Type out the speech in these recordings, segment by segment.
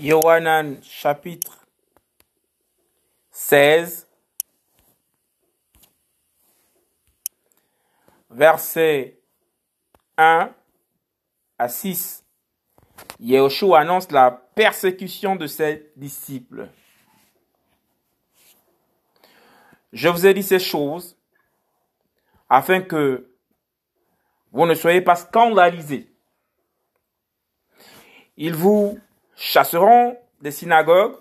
Yohanan chapitre 16, verset 1 à 6. Yahushua annonce la persécution de ses disciples. Je vous ai dit ces choses afin que vous ne soyez pas scandalisés. Ils vous chasseront des synagogues,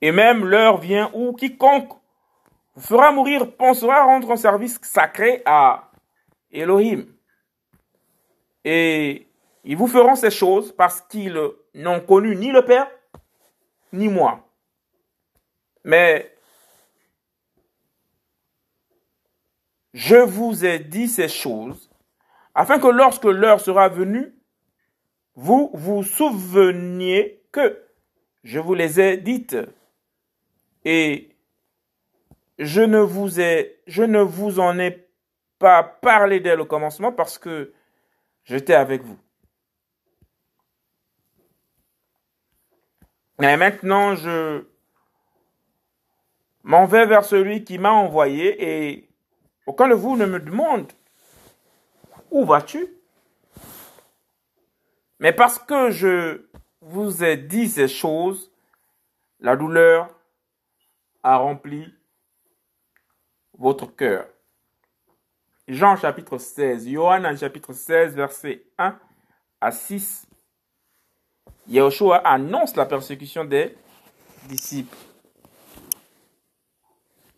et même l'heure vient où quiconque vous fera mourir pensera rendre un service sacré à Elohim. Et ils vous feront ces choses parce qu'ils n'ont connu ni le Père, ni moi. Mais je vous ai dit ces choses afin que lorsque l'heure sera venue, vous vous souveniez que je vous les ai dites et je ne vous ai, je ne vous en ai pas parlé dès le commencement parce que j'étais avec vous. Mais maintenant, je m'en vais vers celui qui m'a envoyé et aucun de vous ne me demande où vas-tu? Mais parce que je vous ai dit ces choses, la douleur a rempli votre cœur. Jean chapitre 16, Johann chapitre 16, verset 1 à 6. Yahushua annonce la persécution des disciples.